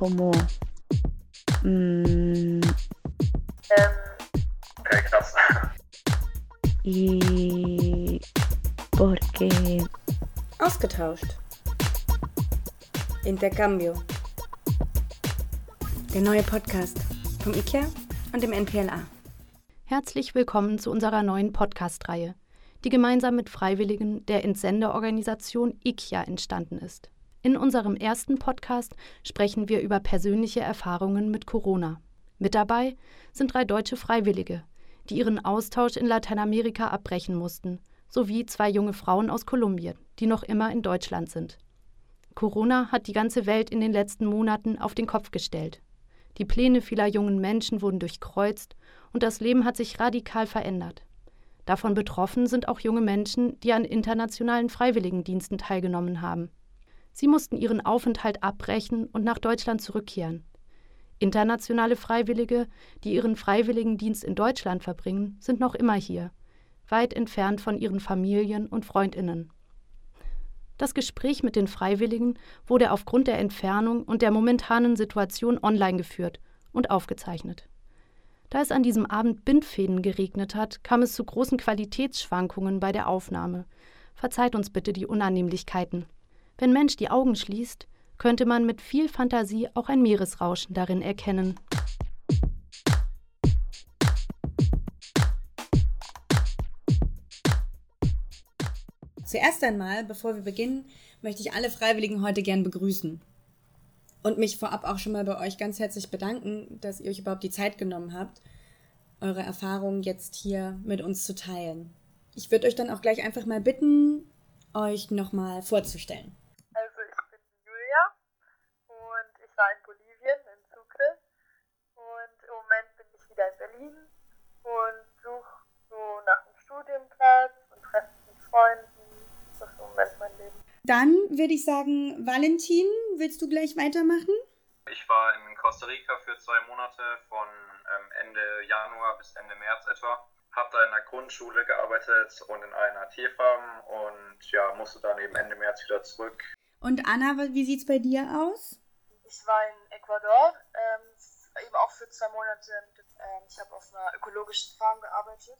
como... Mmm, Ähm, okay, krass. y porque Ausgetauscht. Intercambio. Der neue Podcast vom IKEA und dem NPLA. Herzlich willkommen zu unserer neuen Podcast-Reihe, die gemeinsam mit Freiwilligen der Entsendeorganisation IKEA entstanden ist. In unserem ersten Podcast sprechen wir über persönliche Erfahrungen mit Corona. Mit dabei sind drei deutsche Freiwillige, die ihren Austausch in Lateinamerika abbrechen mussten, sowie zwei junge Frauen aus Kolumbien, die noch immer in Deutschland sind. Corona hat die ganze Welt in den letzten Monaten auf den Kopf gestellt. Die Pläne vieler jungen Menschen wurden durchkreuzt und das Leben hat sich radikal verändert. Davon betroffen sind auch junge Menschen, die an internationalen Freiwilligendiensten teilgenommen haben. Sie mussten ihren Aufenthalt abbrechen und nach Deutschland zurückkehren. Internationale Freiwillige, die ihren Freiwilligendienst in Deutschland verbringen, sind noch immer hier, weit entfernt von ihren Familien und Freundinnen. Das Gespräch mit den Freiwilligen wurde aufgrund der Entfernung und der momentanen Situation online geführt und aufgezeichnet. Da es an diesem Abend Bindfäden geregnet hat, kam es zu großen Qualitätsschwankungen bei der Aufnahme. Verzeiht uns bitte die Unannehmlichkeiten. Wenn Mensch die Augen schließt, könnte man mit viel Fantasie auch ein Meeresrauschen darin erkennen. Zuerst einmal, bevor wir beginnen, möchte ich alle Freiwilligen heute gern begrüßen. Und mich vorab auch schon mal bei euch ganz herzlich bedanken, dass ihr euch überhaupt die Zeit genommen habt, eure Erfahrungen jetzt hier mit uns zu teilen. Ich würde euch dann auch gleich einfach mal bitten, euch nochmal vorzustellen. Also ich bin Julia und ich war in Bolivien, in Sucre. Und im Moment bin ich wieder in Berlin und suche so nach einem Studienplatz und treffe mich mit Freunden. Das ist im Moment mein Leben. Dann würde ich sagen, Valentin, willst du gleich weitermachen? Ich war in Costa Rica für zwei Monate von ähm, Ende Januar bis Ende März etwa. Habe da in der Grundschule gearbeitet und in einer Tierfarm und ja, musste dann eben Ende März wieder zurück. Und Anna, wie sieht's bei dir aus? Ich war in Ecuador, ähm, eben auch für zwei Monate. Ähm, ich habe auf einer ökologischen Farm gearbeitet.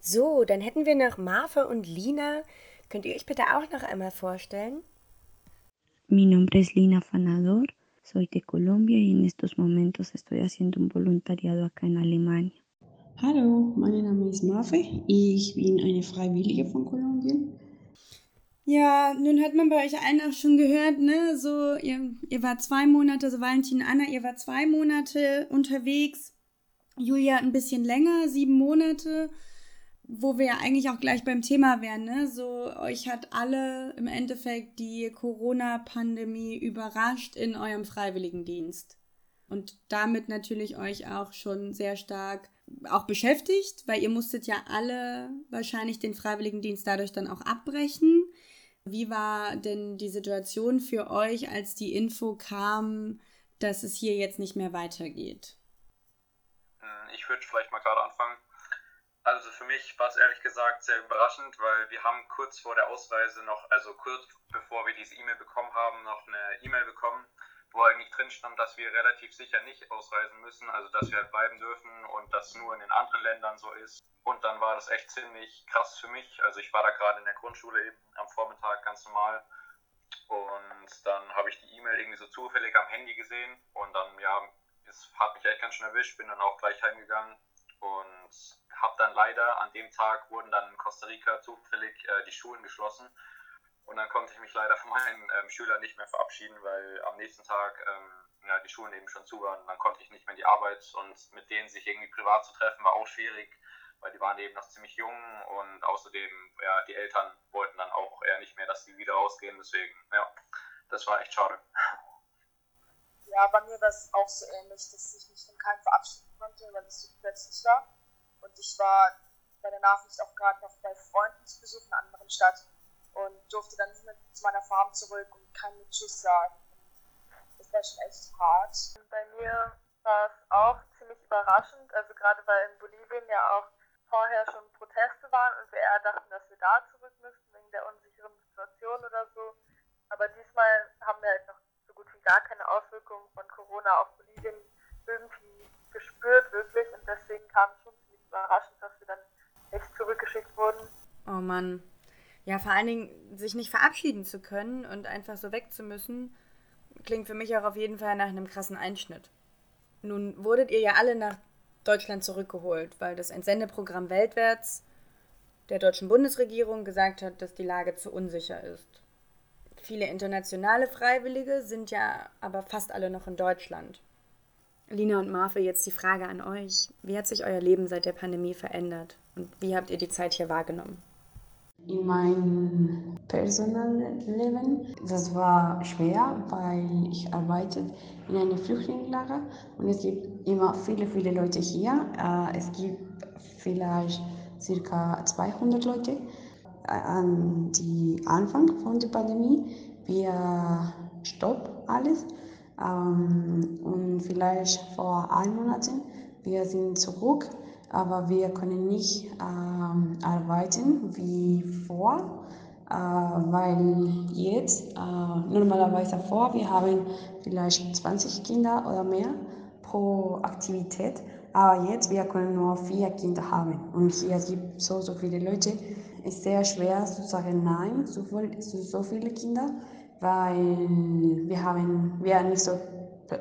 So, dann hätten wir noch Marve und Lina. Könnt ihr euch bitte auch noch einmal vorstellen? Mi nombre es Lina Fanador, soy de Colombia y en estos momentos estoy haciendo un voluntariado acá en Alemania. Hallo, mein Name ist Marve. Ich bin eine Freiwillige von Kolumbien. Ja, nun hat man bei euch allen auch schon gehört, ne? So, ihr, ihr wart zwei Monate, so Valentin Anna, ihr wart zwei Monate unterwegs. Julia ein bisschen länger, sieben Monate, wo wir ja eigentlich auch gleich beim Thema wären, ne? So, euch hat alle im Endeffekt die Corona-Pandemie überrascht in eurem Freiwilligendienst. Und damit natürlich euch auch schon sehr stark auch beschäftigt, weil ihr musstet ja alle wahrscheinlich den Freiwilligendienst dadurch dann auch abbrechen. Wie war denn die Situation für euch, als die Info kam, dass es hier jetzt nicht mehr weitergeht? Hm, Ich würde vielleicht mal gerade anfangen. Also für mich war es ehrlich gesagt sehr überraschend, weil wir haben kurz vor der Ausreise noch, also kurz bevor wir diese E-Mail bekommen haben, noch eine E-Mail bekommen, wo eigentlich drin stand, dass wir relativ sicher nicht ausreisen müssen, also dass wir halt bleiben dürfen und das nur in den anderen Ländern so ist. Und dann war das echt ziemlich krass für mich. Also ich war da gerade in der Grundschule eben am Vormittag ganz normal und dann habe ich die E-Mail irgendwie so zufällig am Handy gesehen und dann, ja, es hat mich echt ganz schön erwischt, bin dann auch gleich heimgegangen und habe dann leider an dem Tag wurden dann in Costa Rica zufällig äh, die Schulen geschlossen und dann konnte ich mich leider von meinen ähm, Schülern nicht mehr verabschieden, weil am nächsten Tag ähm, ja, die Schulen eben schon zu waren. Dann konnte ich nicht mehr in die Arbeit und mit denen sich irgendwie privat zu treffen war auch schwierig, weil die waren eben noch ziemlich jung und außerdem, ja, die Eltern wollten dann auch eher nicht mehr, dass sie wieder rausgehen. Deswegen, ja, das war echt schade. Ja, bei mir war es auch so ähnlich, dass ich mich von keinem verabschieden konnte, weil es so plötzlich war. Und ich war bei der Nachricht auch gerade noch bei Freunden zu Besuch in einer anderen Stadt und durfte dann nicht mehr zu meiner Farm zurück und kann mit Tschüss sagen. Das war schon echt hart. Bei mir war es auch ziemlich überraschend, also gerade weil in Bolivien ja auch vorher schon Proteste waren und wir eher dachten, dass wir da zurück müssen wegen der unsicheren Situation oder so. Aber diesmal haben wir halt noch so gut wie gar keine Auswirkungen Auswirkungen von Corona auf Bolivien irgendwie gespürt, wirklich. Und deswegen kam es schon ziemlich überraschend, dass wir dann echt zurückgeschickt wurden. Oh Mann. Ja, vor allen Dingen sich nicht verabschieden zu können und einfach so weg zu müssen, klingt für mich auch auf jeden Fall nach einem krassen Einschnitt. Nun wurdet ihr ja alle nach Deutschland zurückgeholt, weil das Entsendeprogramm weltwärts der deutschen Bundesregierung gesagt hat, dass die Lage zu unsicher ist. Viele internationale Freiwillige sind ja aber fast alle noch in Deutschland. Lina und Marfe, jetzt die Frage an euch. Wie hat sich euer Leben seit der Pandemie verändert? Und wie habt ihr die Zeit hier wahrgenommen? In meinem personalen Leben, das war schwer, weil ich arbeite in einem Flüchtlingslager und es gibt immer viele, viele Leute hier. Äh, es gibt vielleicht circa 200 Leute. An die Anfang von der Pandemie, wir stoppen alles ähm, und vielleicht vor einem Monat, wir sind zurück aber wir können nicht ähm, arbeiten wie vor, äh, weil jetzt äh, normalerweise vor, wir haben vielleicht 20 Kinder oder mehr pro Aktivität, aber jetzt wir können nur vier Kinder haben. Und hier gibt so so viele Leute. Ist sehr schwer zu sagen Nein zu, zu so viele Kinder, weil wir haben wir nicht so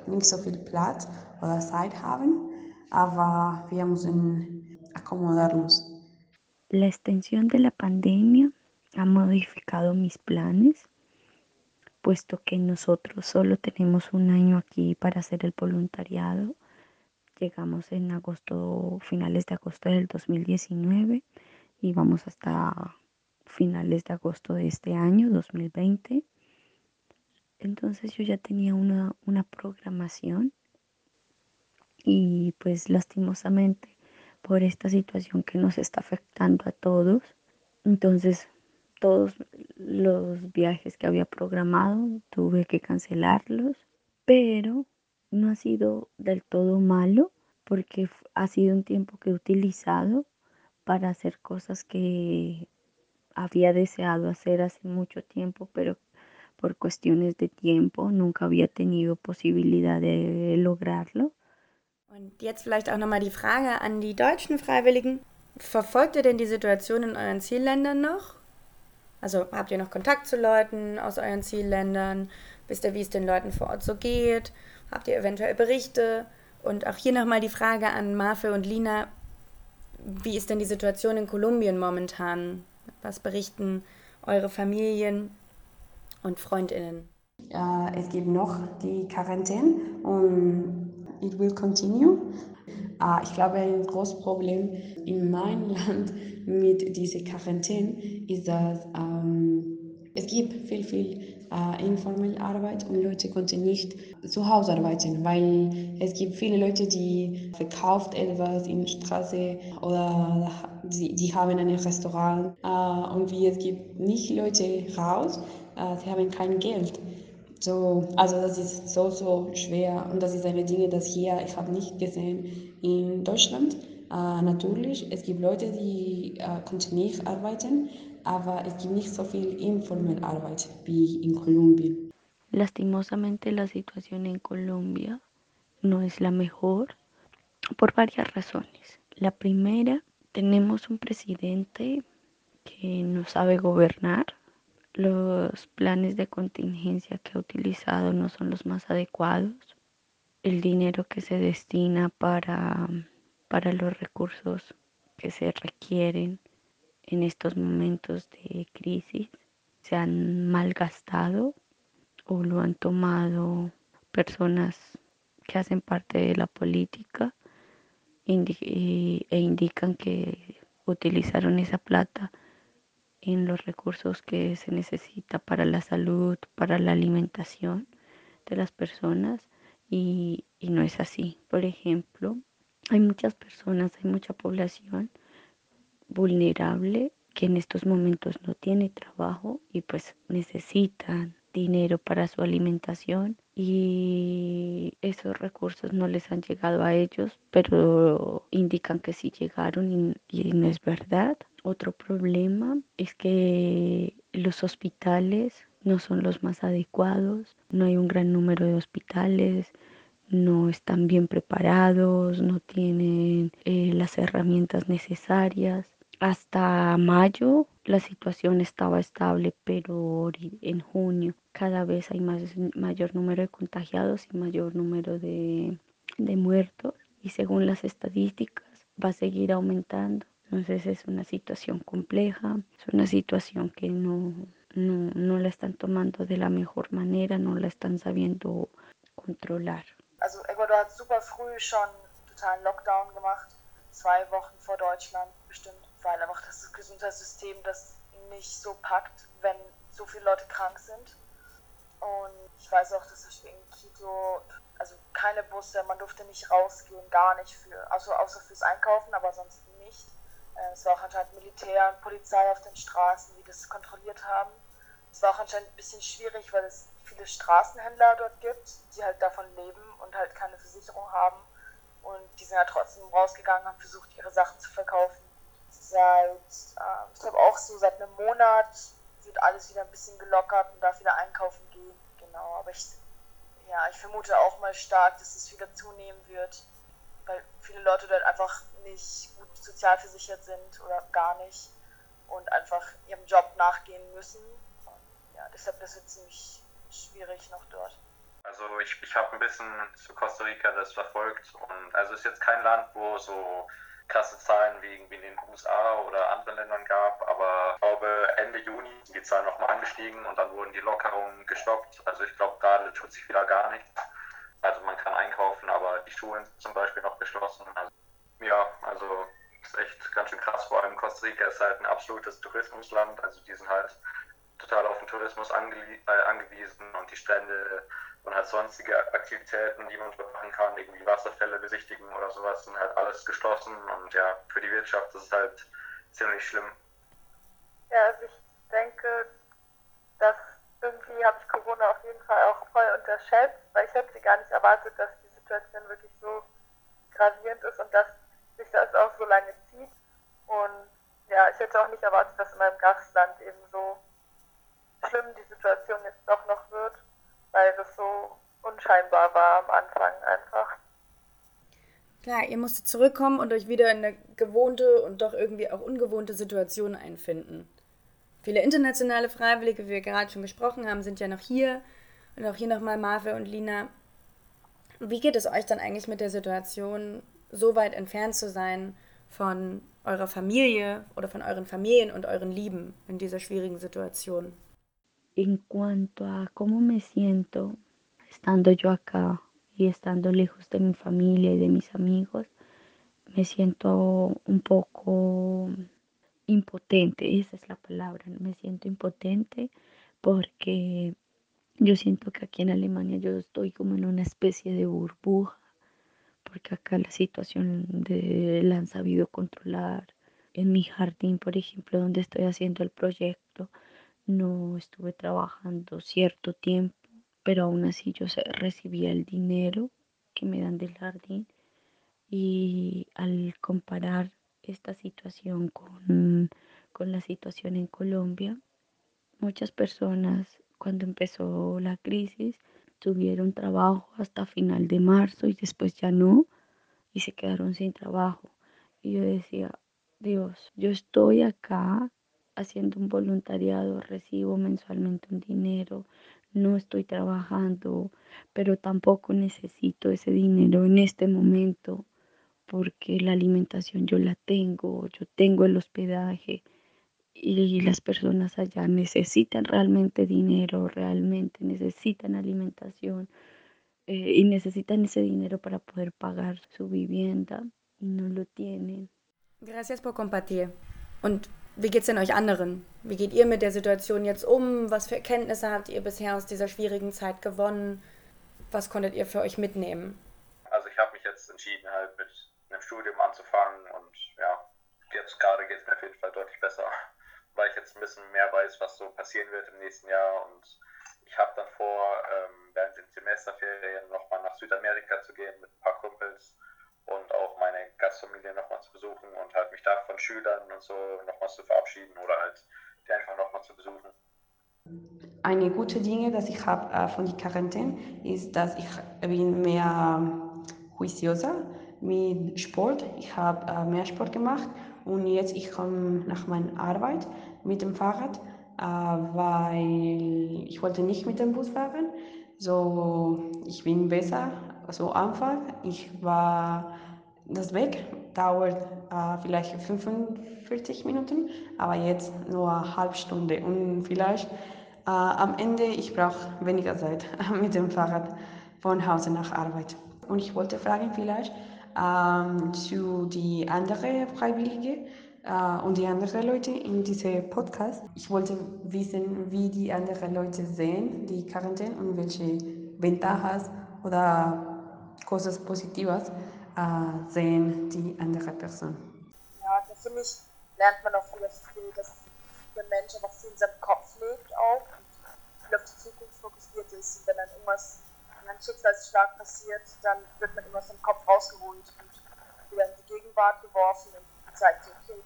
nicht so viel Platz oder Zeit haben aber wir müssen acomodarnos. La extensión de la pandemia ha modificado mis planes, puesto que nosotros solo tenemos un año aquí para hacer el voluntariado. Llegamos en agosto, finales de agosto del 2019 y vamos hasta finales de agosto de este año, 2020. Entonces yo ya tenía una, una programación y pues lastimosamente por esta situación que nos está afectando a todos, entonces todos los viajes que había programado tuve que cancelarlos, pero no ha sido del todo malo porque ha sido un tiempo que he utilizado para hacer cosas que había deseado hacer hace mucho tiempo, pero por cuestiones de tiempo nunca había tenido posibilidad de lograrlo. Und jetzt vielleicht auch nochmal die Frage an die deutschen Freiwilligen. Verfolgt ihr denn die Situation in euren Zielländern noch? Also habt ihr noch Kontakt zu Leuten aus euren Zielländern? Wisst ihr, wie es den Leuten vor Ort so geht? Habt ihr eventuell Berichte? Und auch hier nochmal die Frage an Marfe und Lina. Wie ist denn die Situation in Kolumbien momentan? Was berichten eure Familien und Freundinnen? Es gibt noch die Quarantäne und it will continue. Uh, ich glaube, ein großes Problem in meinem Land mit dieser Quarantäne ist, dass ähm, es gibt viel, viel äh, informelle Arbeit und Leute konnten nicht zu Hause arbeiten, weil es gibt viele Leute, die verkauft etwas in der Straße oder die, die haben ein Restaurant äh, und wie es gibt nicht Leute raus, äh, sie haben kein Geld. So, also das ist so, so schwer und das ist eine Dinge, das hier, ich habe nicht gesehen in Deutschland. Äh, natürlich, es gibt Leute, die äh, kontinuierlich arbeiten, aber es gibt nicht so viel informelle Arbeit wie in Kolumbien. Lastimosamente la situación en Colombia no es la mejor por varias razones. La primera, tenemos un presidente que no sabe gobernar, los planes de contingencia que ha utilizado no son los más adecuados. El dinero que se destina para, para los recursos que se requieren en estos momentos de crisis se han malgastado o lo han tomado personas que hacen parte de la política e indican que utilizaron esa plata en los recursos que se necesita para la salud, para la alimentación de las personas y, y no es así. Por ejemplo, hay muchas personas, hay mucha población vulnerable que en estos momentos no tiene trabajo y pues necesitan dinero para su alimentación y esos recursos no les han llegado a ellos, pero indican que sí llegaron y, y no es verdad. Otro problema es que los hospitales no son los más adecuados, no hay un gran número de hospitales, no están bien preparados, no tienen eh, las herramientas necesarias. Hasta mayo la situación estaba estable, pero en junio cada vez hay más, mayor número de contagiados y mayor número de, de muertos y según las estadísticas va a seguir aumentando. Entonces es una situación compleja, es una situación que no, no, no la están tomando de la mejor manera, no la están sabiendo controlar. Also Ecuador hat super früh schon totalen Lockdown gemacht, zwei Wochen vor Deutschland bestimmt, weil einfach das Gesundheitssystem das nicht so packt, wenn so viele Leute krank sind. Und ich weiß auch, dass es in Quito, also keine Busse, man durfte nicht rausgehen, gar nicht für, also außer fürs Einkaufen, aber sonst nicht. Äh, es war auch anscheinend Militär und Polizei auf den Straßen, die das kontrolliert haben. Es war auch anscheinend ein bisschen schwierig, weil es viele Straßenhändler dort gibt, die halt davon leben und halt keine Versicherung haben. Und die sind ja halt trotzdem rausgegangen, haben versucht, ihre Sachen zu verkaufen. Seit, äh, ich glaube auch so seit einem Monat wird alles wieder ein bisschen gelockert und darf wieder einkaufen gehen. Genau, aber ich, ja, ich vermute auch mal stark, dass es wieder zunehmen wird, weil viele Leute dort einfach nicht gut sozialversichert sind oder gar nicht und einfach ihrem Job nachgehen müssen ja, deshalb ist es ziemlich schwierig noch dort. Also ich, ich habe ein bisschen zu Costa Rica das verfolgt und also es ist jetzt kein Land, wo so krasse Zahlen wie in den USA oder anderen Ländern gab, aber ich glaube Ende Juni sind die Zahlen nochmal angestiegen und dann wurden die Lockerungen gestoppt. Also ich glaube gerade tut sich wieder gar nichts. Also man kann einkaufen, aber die Schulen zum Beispiel noch geschlossen. Also, ja, also ist echt ganz schön krass. Vor allem Costa Rica ist halt ein absolutes Tourismusland. Also die sind halt total auf den Tourismus ange äh, angewiesen und die Strände und halt sonstige Aktivitäten, die man machen kann, irgendwie Wasserfälle besichtigen oder sowas, sind halt alles geschlossen und ja, für die Wirtschaft ist es halt ziemlich schlimm. Ja, also ich denke, dass irgendwie habe ich Corona auf jeden Fall auch voll unterschätzt, weil ich hätte gar nicht erwartet, dass Situation wirklich so gravierend ist und dass sich das auch so lange zieht. Und ja, ich hätte auch nicht erwartet, dass in meinem Gastland eben so schlimm die Situation jetzt doch noch wird, weil das so unscheinbar war am Anfang einfach. Klar, ihr musstet zurückkommen und euch wieder in eine gewohnte und doch irgendwie auch ungewohnte Situation einfinden. Viele internationale Freiwillige, wie wir gerade schon gesprochen haben, sind ja noch hier. Und auch hier nochmal Marve und Lina. Wie geht es euch dann eigentlich mit der Situation, so weit entfernt zu sein von eurer Familie oder von euren Familien und euren Lieben in dieser schwierigen Situation? En cuanto a cómo me siento estando yo acá y estando lejos de mi familia y de mis amigos, me siento un poco impotente, esa es la palabra, me siento impotente porque yo siento que aquí en Alemania yo estoy como en una especie de burbuja, porque acá la situación de, la han sabido controlar. En mi jardín, por ejemplo, donde estoy haciendo el proyecto, no estuve trabajando cierto tiempo, pero aún así yo recibía el dinero que me dan del jardín y al comparar esta situación con, con la situación en Colombia, muchas personas cuando empezó la crisis tuvieron trabajo hasta final de marzo y después ya no y se quedaron sin trabajo. Y yo decía, Dios, yo estoy acá haciendo un voluntariado, recibo mensualmente un dinero, no estoy trabajando, pero tampoco necesito ese dinero en este momento porque la alimentación yo la tengo, yo tengo el hospedaje y las personas allá necesitan realmente dinero, realmente necesitan alimentación eh, y necesitan ese dinero para poder pagar su vivienda y no lo tienen. Gracias por compartir. Und Wie geht es denn euch anderen? Wie geht ihr mit der Situation jetzt um? Was für Erkenntnisse habt ihr bisher aus dieser schwierigen Zeit gewonnen? Was konntet ihr für euch mitnehmen? Also ich habe mich jetzt entschieden, halt mit einem Studium anzufangen und ja, jetzt gerade geht es mir auf jeden Fall deutlich besser, weil ich jetzt ein bisschen mehr weiß, was so passieren wird im nächsten Jahr und ich habe dann vor, ähm, während den Semesterferien nochmal nach Südamerika zu gehen mit ein paar Kumpels und auch meine Gastfamilie nochmal zu besuchen und halt mich da von Schülern und so nochmal zu verabschieden oder halt die einfach nochmal zu besuchen. eine gute Dinge, dass ich habe äh, von der Quarantäne, ist, dass ich bin mehr juicioser mit Sport. Ich habe äh, mehr Sport gemacht und jetzt ich komme nach meiner Arbeit mit dem Fahrrad, äh, weil ich wollte nicht mit dem Bus fahren. So, ich bin besser. So Anfang, ich war das Weg dauert äh, vielleicht 45 Minuten, aber jetzt nur eine halbe Stunde und vielleicht äh, am Ende ich brauche weniger Zeit mit dem Fahrrad von Hause nach Arbeit. Und ich wollte fragen vielleicht ähm, zu die andere Freiwillige äh, und die anderen Leute in diesem Podcast. Ich wollte wissen, wie die anderen Leute sehen die Quarantäne und welche Ventajas oder Cosas Positivas äh, sehen die andere Person. Ja, da finde ich, lernt man auch viel, dass der Mensch einfach viel in seinem Kopf lebt auch und viel auf die Zukunft fokussiert ist. Und wenn dann irgendwas, wenn ein Schicksalsschlag passiert, dann wird man immer aus dem Kopf rausgeholt und wieder in die Gegenwart geworfen und zeigt, okay,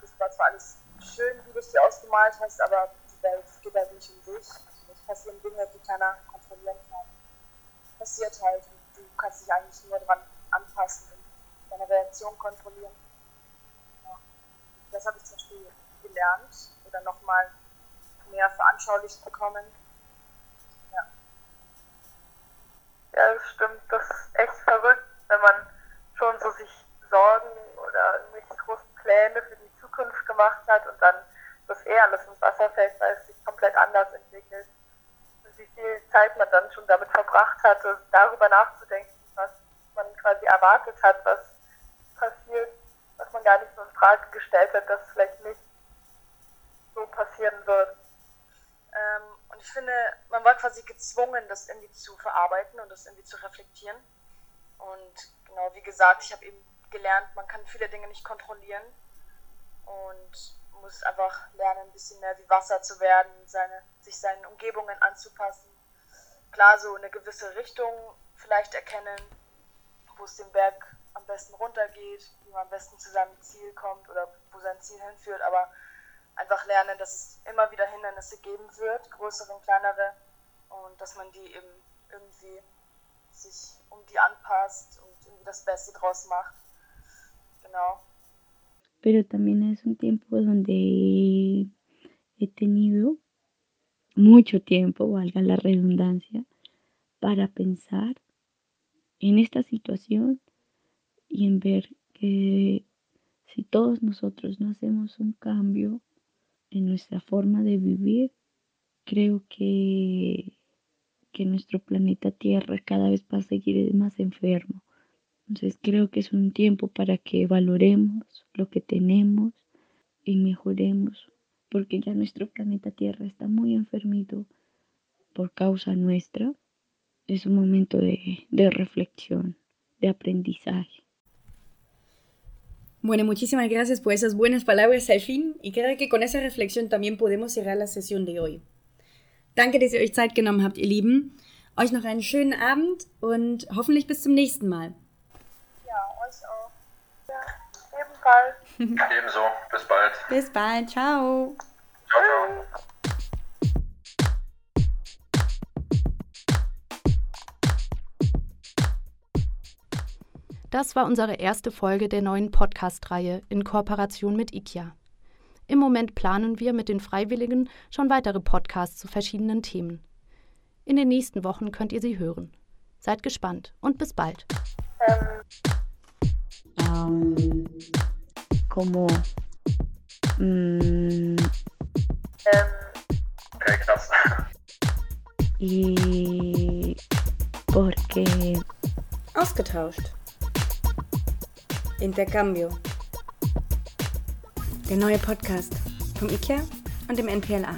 das war zwar alles schön, wie du es dir ausgemalt hast, aber die Welt geht halt nicht um dich. Es passieren Dinge, die keiner kontrollieren kann. Passiert halt und du kannst dich eigentlich nur daran anpassen und deine Reaktion kontrollieren. Ja. Das habe ich zum Beispiel gelernt oder nochmal mehr veranschaulicht bekommen. Ja, das stimmt. Das ist echt verrückt, wenn man schon so sich Sorgen oder irgendwelche großen Pläne für die Zukunft gemacht hat und dann das eh alles ins Wasser fällt, weil es sich komplett anders entwickelt. Wie viel Zeit man dann schon damit verbracht hatte, darüber nachzudenken, was man quasi erwartet hat, was passiert, was man gar nicht so in Frage gestellt hat, dass vielleicht nicht so passieren wird. Ähm, und ich finde, man war quasi gezwungen, das irgendwie zu verarbeiten und das irgendwie zu reflektieren. Und genau, wie gesagt, ich habe eben gelernt, man kann viele Dinge nicht kontrollieren und muss einfach lernen, ein bisschen mehr wie Wasser zu werden, seine, sich seinen Umgebungen anzupassen. Klar, so eine gewisse Richtung vielleicht erkennen, wo es den Berg am besten runtergeht, wie man am besten zu seinem Ziel kommt oder wo sein Ziel hinführt, aber einfach lernen, dass es immer wieder Hindernisse geben wird, größere und kleinere, und dass man die eben irgendwie sich um die anpasst und irgendwie das Beste draus macht. Genau. Pero también es un tiempo donde he tenido mucho tiempo, valga la redundancia, para pensar en esta situación y en ver que si todos nosotros no hacemos un cambio en nuestra forma de vivir, creo que, que nuestro planeta Tierra cada vez va a seguir más enfermo. Entonces creo que es un tiempo para que valoremos lo que tenemos y mejoremos, porque ya nuestro planeta Tierra está muy enfermito por causa nuestra es un momento de, de reflexión, de aprendizaje. Bueno, muchísimas gracias por esas buenas palabras al fin y creo que con esa reflexión también podemos cerrar la sesión de hoy. Danke, dass ihr euch Zeit genommen habt, ihr Lieben. Euch noch einen schönen Abend und hoffentlich bis zum nächsten Mal. Ja, euch auch. Ja, ebenfalls. Ebenso. Bis bald. Bis bald. Ciao. Ciao, ciao. Das war unsere erste Folge der neuen Podcast-Reihe in Kooperation mit IKEA. Im Moment planen wir mit den Freiwilligen schon weitere Podcasts zu verschiedenen Themen. In den nächsten Wochen könnt ihr sie hören. Seid gespannt und bis bald. Ähm, Como mm, Okay, krass. y porque Ausgetauscht. Intercambio. Der neue Podcast vom IKEA und dem NPLA.